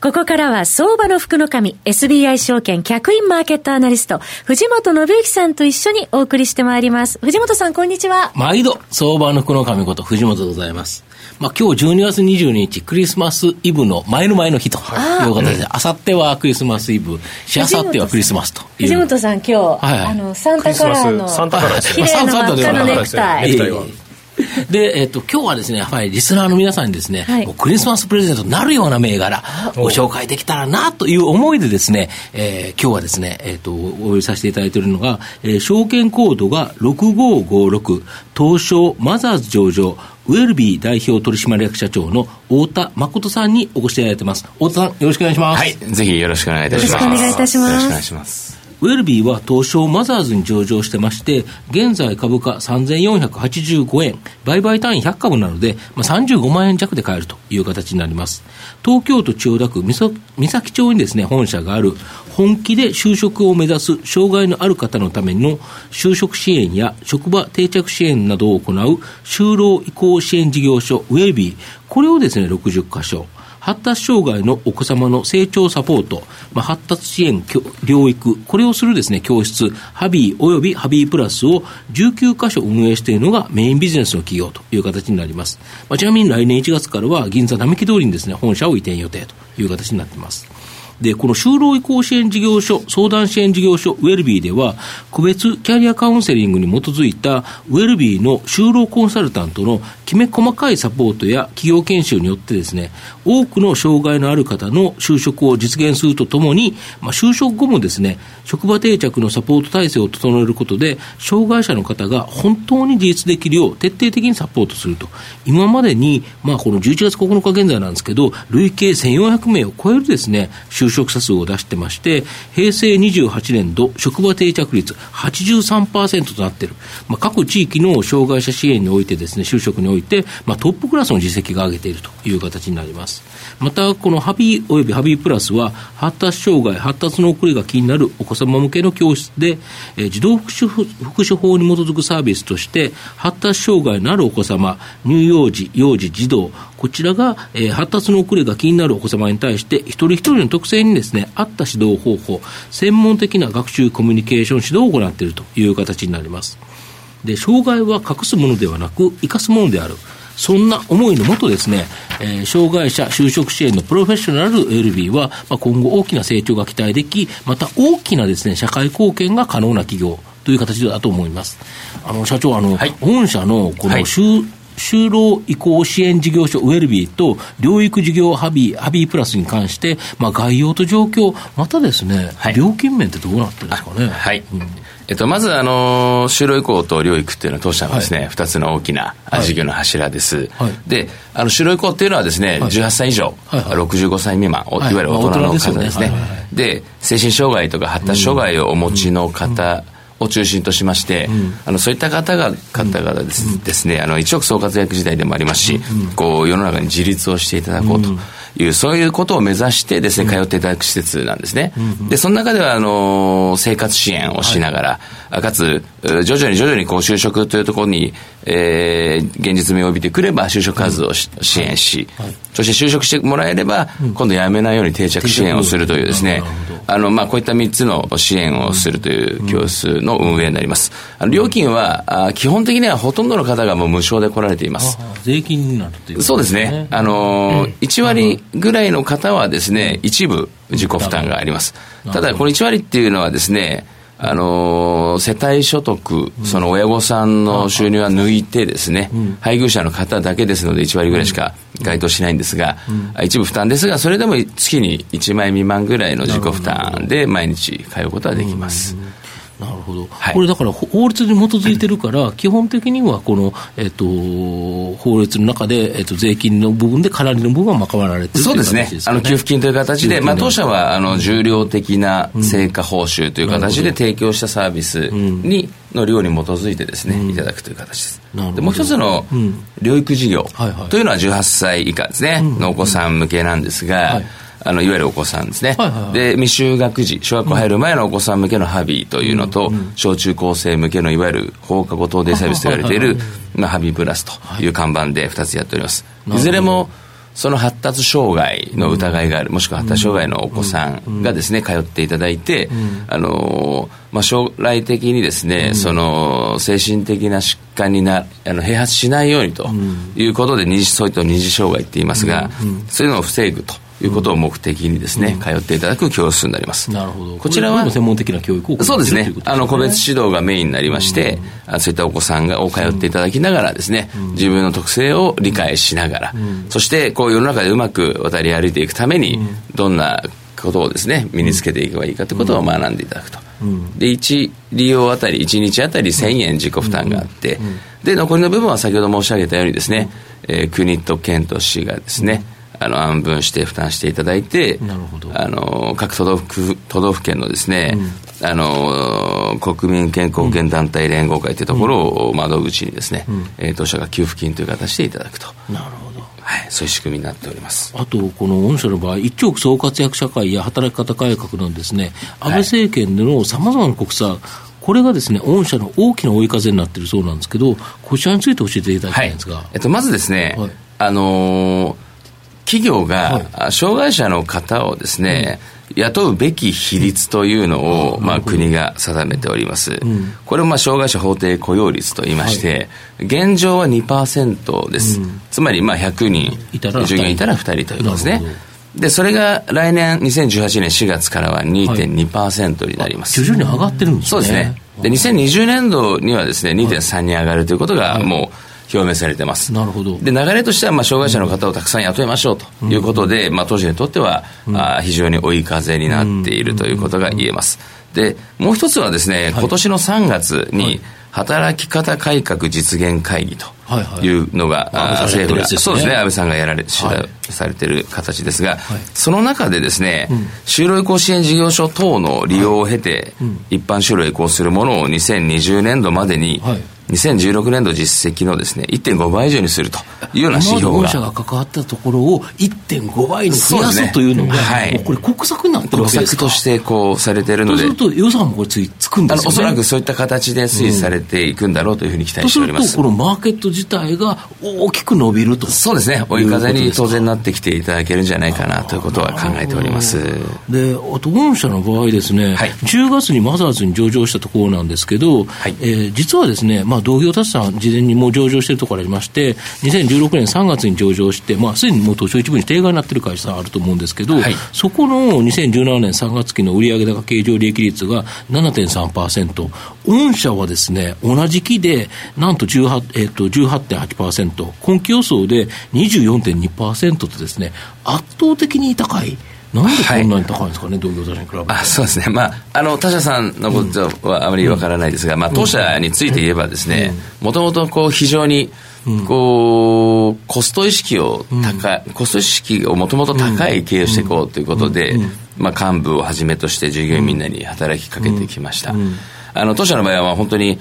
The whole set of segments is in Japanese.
ここからは相場の福の神、SBI 証券客員マーケットアナリスト、藤本信之さんと一緒にお送りしてまいります。藤本さん、こんにちは。毎度、相場の福の神こと藤本でございます。まあ、今日12月22日、クリスマスイブの前の前の日とい。う形で、あさってはクリスマスイブ、しあさってはクリスマスと藤本さん、今日、はい、あの、サンタカラーの、サンタカラー綺麗な真っ赤なネクタイ。で、えっ、と、今日はですね、やっぱりリスナーの皆さんにですね、はい、クリスマスプレゼントになるような銘柄、ご紹介できたらなという思いでですね、えー、今日はですね、えっ、ー、と、お呼びさせていただいているのが、えー、証券コードが6556、東証マザーズ上場、ウェルビー代表取締役社長の太田誠さんにお越しいただいてます。太田さん、よろしくお願いします。はい、ぜひよろしくお願いいたします。よろしくお願いいたします。よろしくお願いします。ウェルビーは東証マザーズに上場してまして、現在株価3485円、売買単位100株なので、まあ、35万円弱で買えるという形になります。東京都千代田区三崎町にですね、本社がある、本気で就職を目指す障害のある方のための就職支援や職場定着支援などを行う就労移行支援事業所ウェルビー、これをですね、60箇所、発達障害のお子様の成長サポート、まあ、発達支援、療育、これをするですね、教室、ハビーおよびハビープラスを19カ所運営しているのがメインビジネスの企業という形になります。まあ、ちなみに来年1月からは銀座並木通りにですね、本社を移転予定という形になっています。で、この就労移行支援事業所、相談支援事業所、ウェルビーでは、個別キャリアカウンセリングに基づいた、ウェルビーの就労コンサルタントのきめ細かいサポートや企業研修によってですね、多くの障害のある方の就職を実現するとともに、まあ、就職後もですね、職場定着のサポート体制を整えることで、障害者の方が本当に自立できるよう徹底的にサポートすると。今までに、まあ、この11月9日現在なんですけど、累計1400名を超えるですね、就職者数を出してまして、平成28年度職場定着率83%となっている。まあ、各地域の障害者支援においてですね、就職において、まあ、トップクラスの実績が上げているという形になります。また、このハビーおよびハビープラスは、発達障害、発達の遅れが気になるお子様向けの教室で、え、児童福祉福祉法に基づくサービスとして、発達障害のあるお子様、乳幼児、幼児、児童、こちらが、え、発達の遅れが気になるお子様に対して、一人一人の特性にですね、合った指導方法、専門的な学習コミュニケーション指導を行っているという形になります。で、障害は隠すものではなく、生かすものである。そんな思いのもとですね、えー、障害者就職支援のプロフェッショナル LB は、まあ、今後大きな成長が期待でき、また大きなですね、社会貢献が可能な企業という形だと思います。あの、社長、あの、はい、御社のこの就、はい就労移行支援事業所ウェルビーと療育事業ハビー、ハビープラスに関して、まあ、概要と状況、またですね、はい、料金面ってどうなってるんですかね。はい、うんえっと、まず、あの、就労移行と療育っていうのは当社のですね、二、はい、つの大きな事業の柱です。はい、で、あの、就労移行っていうのはですね、はい、18歳以上、はい。はい、65歳未満、い。わゆる大人の方ですね。で、精神障害とか発達障害をお持ちの方、を中心としまして、うん、あのそういった方が方々です,、ですねあの一億総活躍時代でもありますし、うん、こう世の中に自立をしていただこうと。いう、そういうことを目指してですね、通っていただく施設なんですね。で、その中では、あの、生活支援をしながら、はい、かつ、徐々に徐々にこう就職というところに、えー、現実味を帯びてくれば就職活動を、支援し、はい、そして就職してもらえれば、今度辞めないように定着支援をするというですね、あの、まあ、こういった3つの支援をするという教室の運営になります。あの料金はあ、基本的にはほとんどの方がもう無償で来られています。税金になるという、ね、そうですね。あの、1割ぐらいの方はですね、一部自己負担があります。ただ、この1割っていうのはですね、あの世帯所得、その親御さんの収入は抜いてですね、配偶者の方だけですので1割ぐらいしか該当しないんですが、一部負担ですが、それでも月に1万円未満ぐらいの自己負担で毎日通うことはできます。なるほど、はい、これだから法律に基づいてるから、基本的にはこの、えっと、法律の中で、えっと、税金の部分で、かなりの部分は賄われてるそうですね、あの給付金という形で、まあ、当社はあの重量的な成果報酬という形で提供したサービスに、の量に基づいてですね、いただくという形です。でもう一つの療育事業というのは18歳以下ですね、のお子さん向けなんですが、はいあのいわゆるお子さんですね、はいはいはい、で未就学児小学校入る前のお子さん向けのハビーというのと、うん、小中高生向けのいわゆる放課後等デイサービスと言われている、まあ、ハビープラスという看板で2つやっております、い、ずれもその発達障害の疑いがある、もしくは発達障害のお子さんがですね、通っていただいて、あのまあ、将来的にですね、その精神的な疾患になあの併発しないようにということで、二次そういった二次障害って言いますが、そういうのを防ぐと。いうことを目的にですね、通っていただく教室になります。なるほど。こちらは専門的な教育をそうですね。あの個別指導がメインになりまして、うん、そういったお子さんがを通っていただきながらですね、うん、自分の特性を理解しながら、うん、そしてこう世の中でうまく渡り歩いていくために、どんなことをですね身につけていけばいいかということを学んでいただくと。で1利用あたり1日あたり1000円自己負担があって、で残りの部分は先ほど申し上げたようにですね、えー、国と県と市がですね、あの安分して負担していただいてあの各都道府都道府県のですね、うん、あの国民健康保険団体連合会というところを窓口にですね、うん、えー、当社が給付金という形でいただくと。なるほど。はい、そういう仕組みになっております。あと、この御社の場合、一億総活躍社会や働き方改革のですね、安倍政権でのさまざまな国策、これがですね、御社の大きな追い風になっているそうなんですけど、こちらについて教えていただきたいんですが。はい、えっと、まずですね、はい、あのー企業が、障害者の方をですね、雇うべき比率というのを、まあ、国が定めております、これをまあ障害者法定雇用率といいまして、現状は2%です、つまりまあ100人従業員いたら2人ということですね。で、それが来年2018年4月からは2.2%になります。徐々に上がってるんですね。そうですね。で、2020年度にはですね、2.3に上がるということが、もう、表明されてます。なるほど。で、流れとしては、まあ、障害者の方をたくさん雇いましょうということで、うん、まあ、当時にとっては、うん、あ非常に追い風になっているということが言えます。で、もう一つはですね、今年の3月に、働き方改革実現会議というのが、はいはい、政府が、そうですね、安倍さんがやられ、はい、されている形ですが、はい、その中でですね、うん、就労移行支援事業所等の利用を経て、はいうん、一般就労移行するものを2020年度までに、はい2016年度実績のですね1.5倍以上にするというような指標が。社が関わったところを1.5倍に増やすというのが、はい、これ、国策になってるわけですか？国策としてこうされているので、そうすると予算もこれついつくんですよ、ね、おそらくそういった形で推移されていくんだろうというふうに期待しております。とすると、このマーケット自体が大きく伸びると。そうですね、追い風に当然なってきていただけるんじゃないかなということは考えております。であと、御社の場合ですね、はい、10月にマザーズに上場したところなんですけど、はい、えー、実はですね、まあ、同業他社事前にもう上場しているところありまして、2016年3月に上場して、まあ、すでにもう東証一部に定額になっている会社あると思うんですけど、はい、そこの2017年3月期の売上高経常利益率が7.3%、御社はですね、同じ期で、なんと18、えっと、18.8%、今期予想で24.2%とですね、圧倒的に高い。なんでこんなに高いんですかね、はい、同業他社に比べて。あそうですね、まあ、あの他社さんのことはあまりわからないですが、うん、まあ、当社について言えばですね、もともとこう非常にこうコスト意識を高い、コスト意識をもともと高い経営をしていこうということで、まあ、幹部をはじめとして従業員みんなに働きかけてきました。あの当社の場合は本当に、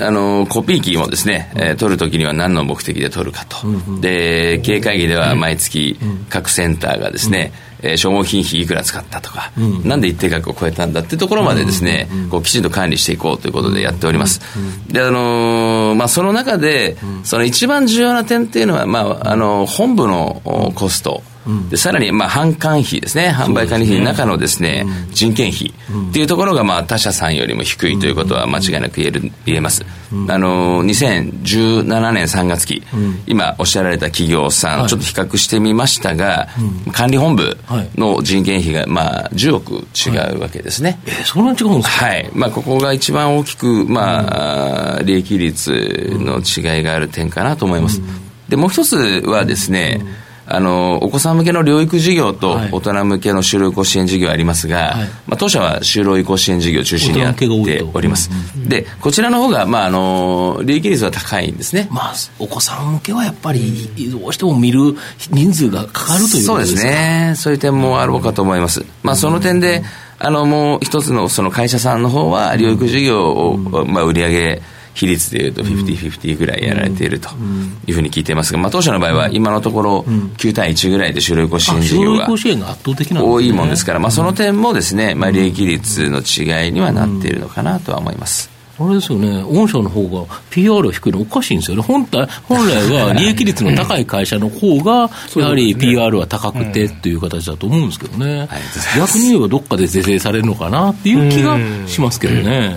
あのコピー機もですね、えー、取るときには何の目的で取るかと、で経営会議では毎月各センターがですね、えー、消耗品費いくら使ったとか、うん、なんで一定額を超えたんだっていうところまでですね、うん、こうきちんと管理していこうということでやっております。で、あのー、まあ、その中で、その一番重要な点っていうのは、まあ、あのー、本部のコスト、でさらにまあ販管費ですね、販売管理費の中のですね、人件費っていうところがまあ他社さんよりも低いということは間違いなく言える言えます。あの2017年3月期、今おっしゃられた企業さん、ちょっと比較してみましたが、管理本部の人件費がまあ10億違うわけですね。えそんなに違うんですか？はい。まあここが一番大きくまあ利益率の違いがある点かなと思います。でもう一つはですね。あのお子さん向けの療育事業と大人向けの就労移行支援事業ありますが、はい、まあ、当社は就労移行支援事業を中心にやっております、でこちらの方がまああの利益率は高いんですね、まあ、お子さん向けはやっぱりどうしても見る人数がかかるというそうですね。そういう点もあろうかと思います、まあ、その点で、あのもう一つのその会社さんの方は療育事業を、まあ、売り上げ比率でいうと50-50ぐらいやられているというふうに聞いていますが、まあ、当社の場合は今のところ9対1ぐらいで就労移行支援事業が多いもんですから、まあ、その点もですね、まあ、利益率の違いにはなっているのかなとは思います。あれですよね、御社の方が PR 低いのおかしいんですよね、本体本来は利益率の高い会社の方が、やはり PR は高くてっていう形だと思うんですけどね、逆に言えばどっかで是正されるのかなっていう気がしますけどね。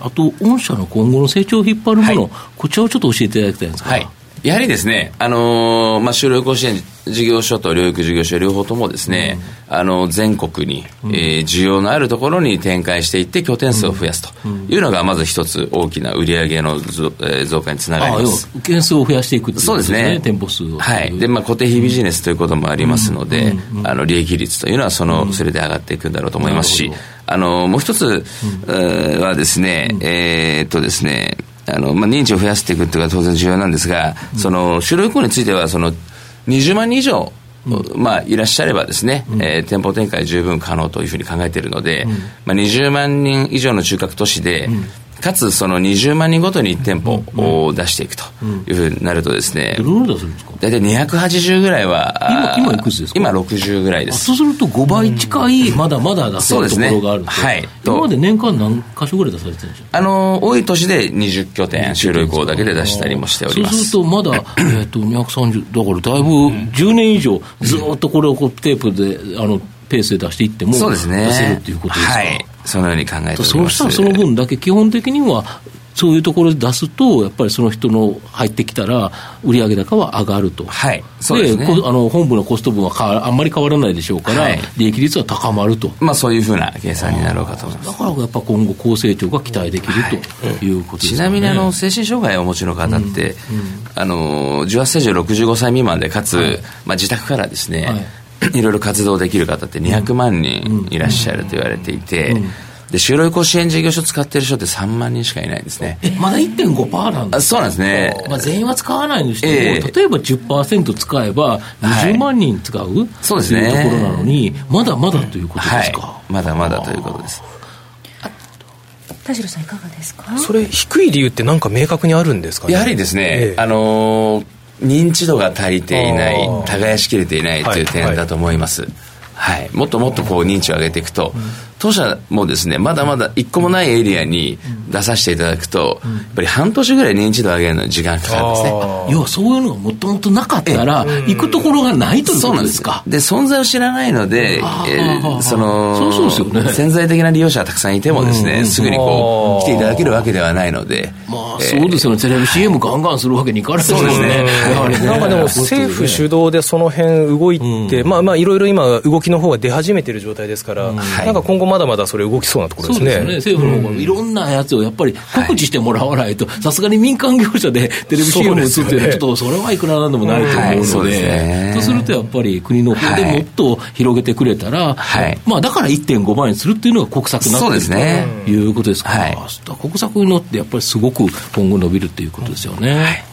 あと御社の今後の成長を引っ張るもの、こちらをちょっと教えていただきたいんですか。はいやはりですね、あのー、まあ、就労甲子園事業所と療育事業所両方ともですね、うん、あの全国に、うん、えー、需要のあるところに展開していって拠点数を増やすというのがまず一つ大きな売上の増,、えー、増加につながります。件数を増やしていく、ね、そうですね。店舗数はい。で、まあ、固定費ビジネスということもありますので、うん、あの利益率というのはその、それで上がっていくんだろうと思いますしあのもう一つ、はですね、えー、っとですねあの、まあ、認知を増やしていくっていうのは当然重要なんですが、その就労移行についてはその20万人以上まあ、いらっしゃればですね、うん、えー、店舗展開十分可能というふうに考えているので、うん、まあ、20万人以上の中核都市で、うんかつその20万人ごとに1店舗を出していくというふうになるとですね、どれぐらい出すんですか？大体280ぐらいは今、今いくつですか？今60ぐらいです。そうすると5倍近い、まだまだ出せるところがあるんで、はい。今まで年間何箇所ぐらい出されてるんでしょうあの、多い年で20拠点、就労移行だけで出したりもしております。そうするとまだ、えっと、230、だからだいぶ10年以上、ずっとこれをこうテープで、あの、ペースで出していっても、そうですね。出せるっていうことですか？はい。そのように考えて。そうしたらその分だけ基本的にはそういうところで出すと、やっぱりその人の入ってきたら、売上高は上がると、はいそうですね、であの本部のコスト分はかあんまり変わらないでしょうから、はい、利益率は高まると、まあ、そういうふうな計算になろうかと思います。だからやっぱ今後、高成長が期待できる、はい、ということです、ね、ちなみにあの精神障害をお持ちの方って、うん。うん、あの18歳以上65歳未満で、かつ、はい、まあ、自宅からですね、はい、いろいろ活動できる方って200万人いらっしゃると言われていて。うんで、就労移行支援事業所使ってる人って3万人しかいないんですね。え、まだ1.5%なんですそうなんですね。まあ、全員は使わないにしても、えー、例えば10%使えば20万人使う、はい、そうですね。ところなのに、まだまだということですか？はい、まだまだということです。田代さんいかがですか？それ低い理由って何か明確にあるんですか、ね、やはりですね、えー、あのー、認知度が足りていない耕しきれていないという点だと思います、はい。はい、もっともっとこう認知を上げていくと、当社もですねまだまだ一個もないエリアに出させていただくと、やっぱり半年ぐらい認知度を上げるのに時間かかるんですね。要はそういうのがもともとなかったら行くところがないということですかで存在を知らないので、えー、そのそうそうですよ、ね、潜在的な利用者がたくさんいてもですね、すぐにこう来ていただけるわけではないので。まあ、そうですよね。テレビ CM ガンガンするわけにいかないですよね。ね。なんかでも政府主導でその辺動いて、まあまあいろいろ今動きの方が出始めてる状態ですから、なんか今後まだまだそれ動きそうなところですね。そうですね。政府の方がいろんなやつをやっぱり告知してもらわないと、さすがに民間業者でテレビ CM を打つっていうのは、ちょっとそれはいくらなんでもないと思うので、そうするとやっぱり国の方でもっと広げてくれたら、まあだから1.5倍にするっていうのが国策になってるということですか。ら、国策に乗ってやっぱりすごく今後伸びるっていうことですよね。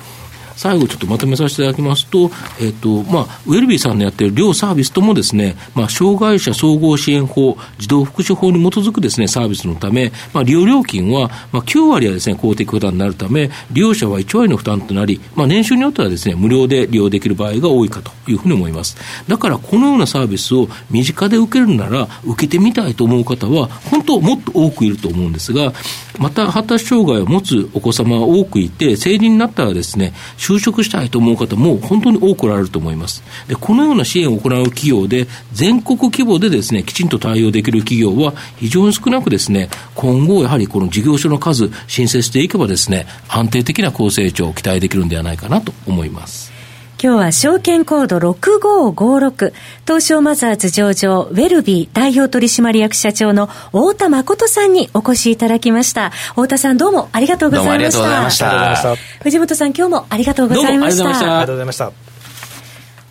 最後ちょっとまとめさせていただきますと、えっ、と、まあ、ウェルビーさんのやっている両サービスともですね、まあ、障害者総合支援法、児童福祉法に基づくですね、サービスのため、まあ、利用料金は、まあ、9割はですね、公的負担になるため、利用者は1割の負担となり、まあ、年収によってはですね、無料で利用できる場合が多いかというふうに思います。だから、このようなサービスを身近で受けるなら、受けてみたいと思う方は、本当もっと多くいると思うんですが、また、発達障害を持つお子様は多くいて、成人になったらですね、就職したいと思う方も本当に多くおられると思います。で、このような支援を行う企業で、全国規模でですね、きちんと対応できる企業は非常に少なくですね、今後やはりこの事業所の数、申請していけばですね、安定的な高成長を期待できるんではないかなと思います。今日は証券コード6556東証マザーズ上場ウェルビー代表取締役社長の太田誠さんにお越しいただきました。太田さんどうもありがとうございました。ありがとうございました。藤本さん今日もありがとうございました。ありがとうございました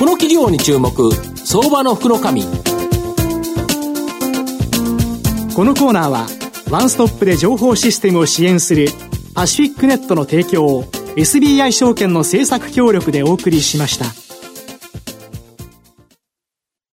この企業に注目相場の福の神このコーナーはワンストップで情報システムを支援するパシフィックネットの提供を SBI 証券の政策協力でお送りしました。